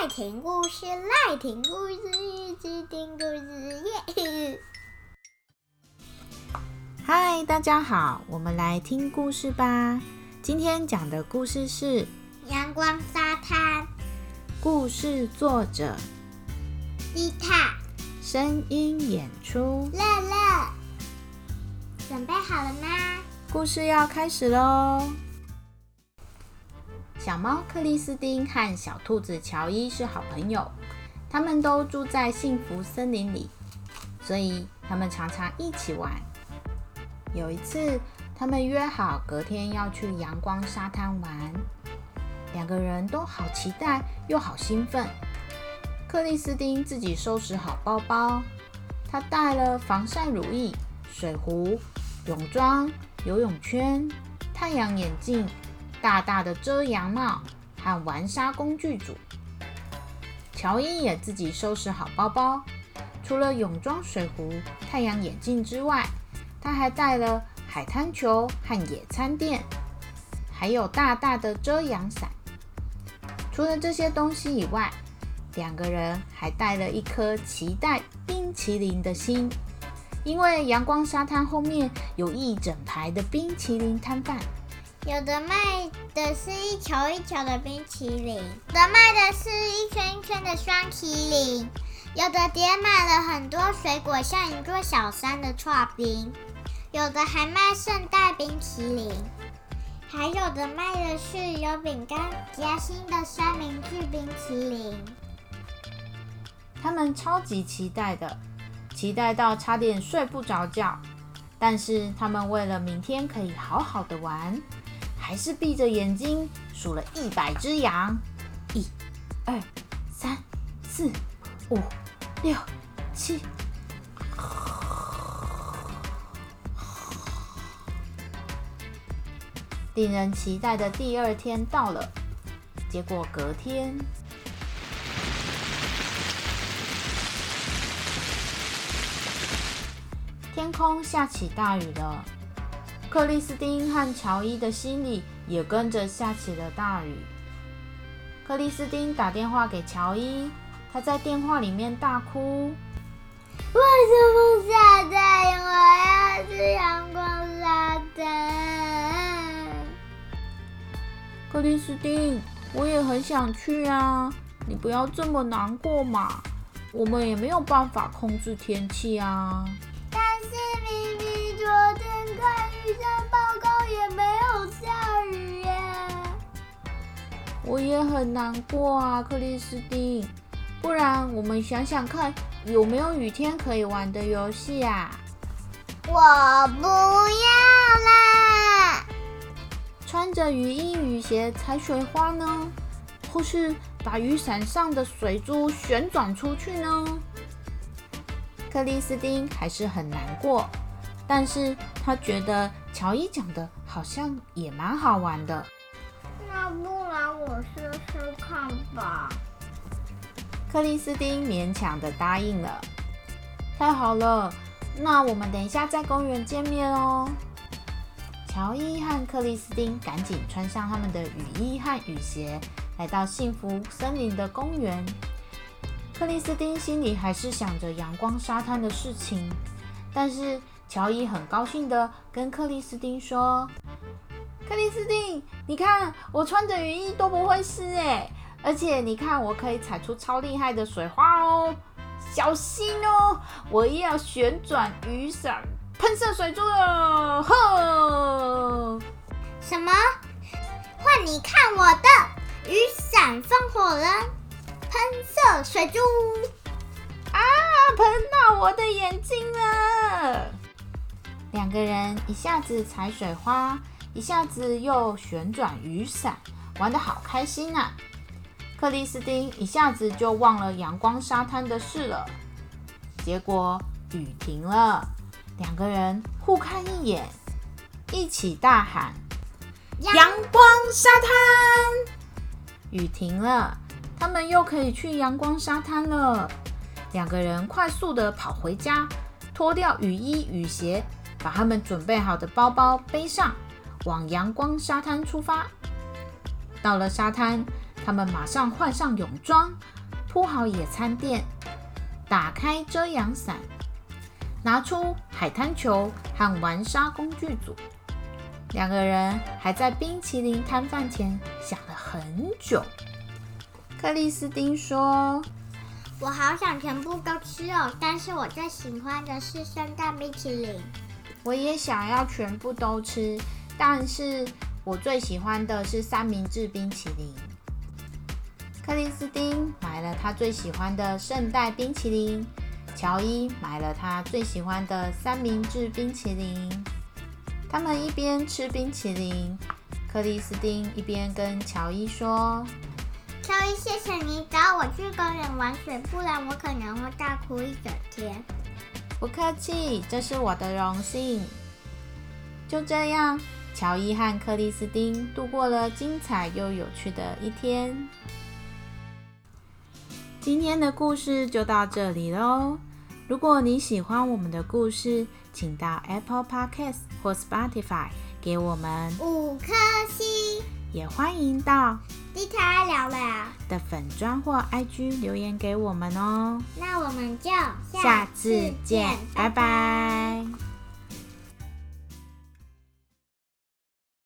爱听故事，爱听故事，一直听故事耶！嗨，大家好，我们来听故事吧。今天讲的故事是《阳光沙滩》，故事作者伊塔，声音演出乐乐，准备好了吗？故事要开始喽！小猫克里斯汀和小兔子乔伊是好朋友，他们都住在幸福森林里，所以他们常常一起玩。有一次，他们约好隔天要去阳光沙滩玩，两个人都好期待又好兴奋。克里斯汀自己收拾好包包，他带了防晒乳液、水壶、泳装、游泳圈、太阳眼镜。大大的遮阳帽和玩沙工具组。乔伊也自己收拾好包包，除了泳装、水壶、太阳眼镜之外，他还带了海滩球和野餐垫，还有大大的遮阳伞。除了这些东西以外，两个人还带了一颗期待冰淇淋的心，因为阳光沙滩后面有一整排的冰淇淋摊贩。有的卖的是一球一球的冰淇淋，有的卖的是一圈一圈的双淇淋，有的叠满了很多水果，像一座小山的串冰，有的还卖圣诞冰淇淋，还有的卖的是有饼干夹心的三明治冰淇淋。他们超级期待的，期待到差点睡不着觉，但是他们为了明天可以好好的玩。还是闭着眼睛数了一百只羊，一、二、三、四、五、六、七。令人期待的第二天到了，结果隔天天空下起大雨了。克里斯汀和乔伊的心里也跟着下起了大雨。克里斯汀打电话给乔伊，他在电话里面大哭：“为什么下大雨？我要去阳光沙滩。”克里斯汀，我也很想去啊，你不要这么难过嘛。我们也没有办法控制天气啊。我也很难过啊，克里斯汀。不然我们想想看，有没有雨天可以玩的游戏啊？我不要啦！穿着雨衣雨鞋踩水花呢？或是把雨伞上的水珠旋转出去呢？克里斯汀还是很难过。但是他觉得乔伊讲的好像也蛮好玩的，那不然我试试看吧。克里斯汀勉强的答应了。太好了，那我们等一下在公园见面哦。乔伊和克里斯汀赶紧穿上他们的雨衣和雨鞋，来到幸福森林的公园。克里斯汀心里还是想着阳光沙滩的事情，但是。乔伊很高兴的跟克里斯汀说：“克里斯汀，你看我穿着雨衣都不会湿哎，而且你看我可以踩出超厉害的水花哦，小心哦，我也要旋转雨伞喷射水珠了，哼！什么？换你看我的雨伞放火人，喷射水珠啊，喷到我的眼睛了！”两个人一下子踩水花，一下子又旋转雨伞，玩得好开心啊！克里斯汀一下子就忘了阳光沙滩的事了。结果雨停了，两个人互看一眼，一起大喊：“阳光沙滩！”雨停了，他们又可以去阳光沙滩了。两个人快速的跑回家，脱掉雨衣雨鞋。把他们准备好的包包背上，往阳光沙滩出发。到了沙滩，他他们马上换上泳装，铺好野餐垫，打开遮阳伞，拿出海滩球和玩沙工具组。两个人还在冰淇淋摊贩前想了很久。克里斯汀说：“我好想全部都吃哦，但是我最喜欢的是圣诞冰淇淋。我也想要全部都吃，但是我最喜欢的是三明治冰淇淋。”克里斯汀买了他最喜欢的圣代冰淇淋，乔伊买了他最喜欢的三明治冰淇淋。他们一边吃冰淇淋，克里斯汀一边跟乔伊说：“乔伊，谢谢你找我去公园玩水，不然我可能会大哭一整天。”不客气，这是我的荣幸。就这样，乔伊和克里斯汀度过了精彩又有趣的一天。今天的故事就到这里喽。如果你喜欢我们的故事，请到 Apple Podcast 或 Spotify 给我们五颗星，也欢迎到迪卡聊聊的粉砖或 IG 留言给我们哦。那我们就下次见，拜拜。